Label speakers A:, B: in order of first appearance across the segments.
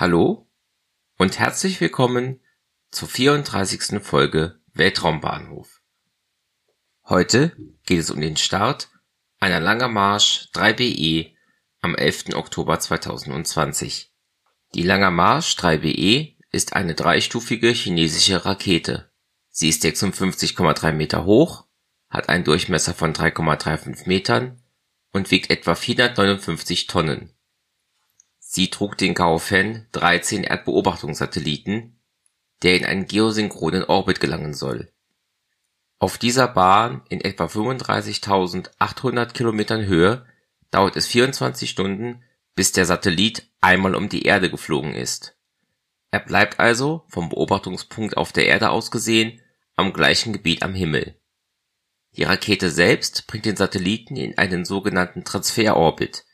A: Hallo und herzlich willkommen zur 34. Folge Weltraumbahnhof. Heute geht es um den Start einer Langer Marsch 3BE am 11. Oktober 2020. Die Langer Marsch 3BE ist eine dreistufige chinesische Rakete. Sie ist 56,3 Meter hoch, hat einen Durchmesser von 3,35 Metern und wiegt etwa 459 Tonnen. Sie trug den Gaofen 13 Erdbeobachtungssatelliten, der in einen geosynchronen Orbit gelangen soll. Auf dieser Bahn in etwa 35.800 Kilometern Höhe dauert es 24 Stunden, bis der Satellit einmal um die Erde geflogen ist. Er bleibt also vom Beobachtungspunkt auf der Erde aus gesehen am gleichen Gebiet am Himmel. Die Rakete selbst bringt den Satelliten in einen sogenannten Transferorbit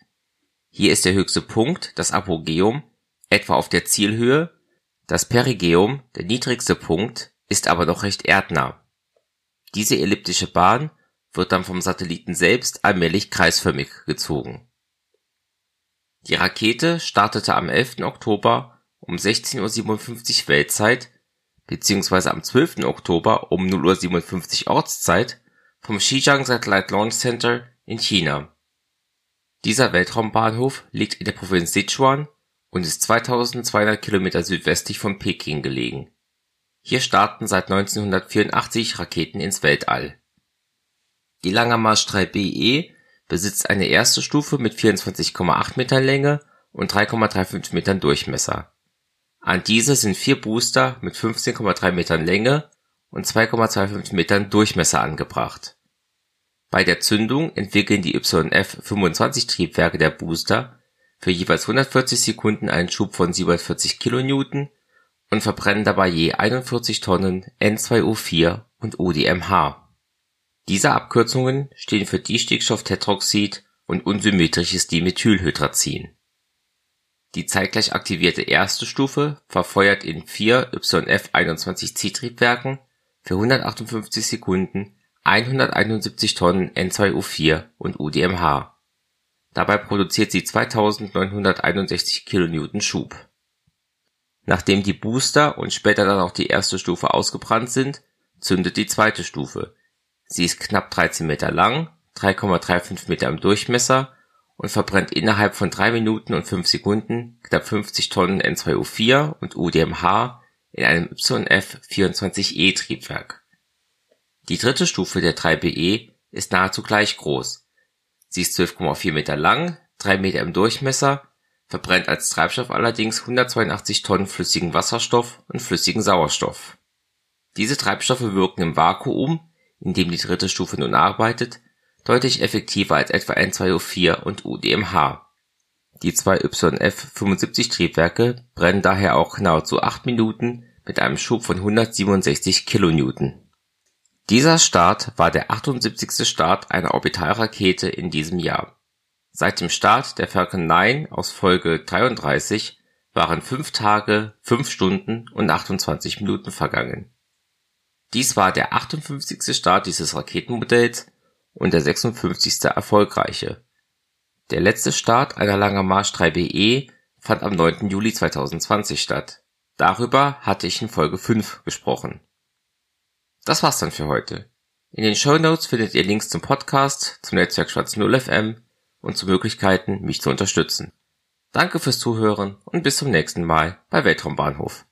A: hier ist der höchste Punkt, das Apogeum, etwa auf der Zielhöhe, das Perigeum, der niedrigste Punkt, ist aber noch recht erdnah. Diese elliptische Bahn wird dann vom Satelliten selbst allmählich kreisförmig gezogen. Die Rakete startete am 11. Oktober um 16:57 Uhr Weltzeit beziehungsweise am 12. Oktober um 0:57 Uhr Ortszeit vom Xijiang Satellite Launch Center in China dieser Weltraumbahnhof liegt in der Provinz Sichuan und ist 2200 Kilometer südwestlich von Peking gelegen. Hier starten seit 1984 Raketen ins Weltall. Die Langer Marsch 3BE besitzt eine erste Stufe mit 24,8 Metern Länge und 3,35 Metern Durchmesser. An diese sind vier Booster mit 15,3 Metern Länge und 2,25 Metern Durchmesser angebracht bei der Zündung entwickeln die YF-25-Triebwerke der Booster für jeweils 140 Sekunden einen Schub von 740 kN und verbrennen dabei je 41 Tonnen N2O4 und ODMH. Diese Abkürzungen stehen für Distickstofftetroxid und unsymmetrisches Dimethylhydrazin. Die zeitgleich aktivierte erste Stufe verfeuert in vier YF-21C-Triebwerken für 158 Sekunden 171 Tonnen N2O4 und UDMH. Dabei produziert sie 2961 kN Schub. Nachdem die Booster und später dann auch die erste Stufe ausgebrannt sind, zündet die zweite Stufe. Sie ist knapp 13 Meter lang, 3,35 Meter im Durchmesser und verbrennt innerhalb von 3 Minuten und 5 Sekunden knapp 50 Tonnen N2O4 und UDMH in einem YF-24E Triebwerk die dritte Stufe der 3BE ist nahezu gleich groß. Sie ist 12,4 Meter lang, 3 Meter im Durchmesser, verbrennt als Treibstoff allerdings 182 Tonnen flüssigen Wasserstoff und flüssigen Sauerstoff. Diese Treibstoffe wirken im Vakuum, in dem die dritte Stufe nun arbeitet, deutlich effektiver als etwa N2O4 und UDMH. Die zwei YF-75-Triebwerke brennen daher auch nahezu 8 Minuten mit einem Schub von 167 kN dieser Start war der 78. Start einer Orbitalrakete in diesem Jahr. Seit dem Start der Falcon 9 aus Folge 33 waren 5 Tage, 5 Stunden und 28 Minuten vergangen. Dies war der 58. Start dieses Raketenmodells und der 56. erfolgreiche. Der letzte Start einer Langer Marsch 3BE fand am 9. Juli 2020 statt. Darüber hatte ich in Folge 5 gesprochen das war's dann für heute. In den Show Notes findet ihr Links zum Podcast, zum Netzwerk Schwarz 0 FM und zu Möglichkeiten, mich zu unterstützen. Danke fürs Zuhören und bis zum nächsten Mal bei Weltraumbahnhof.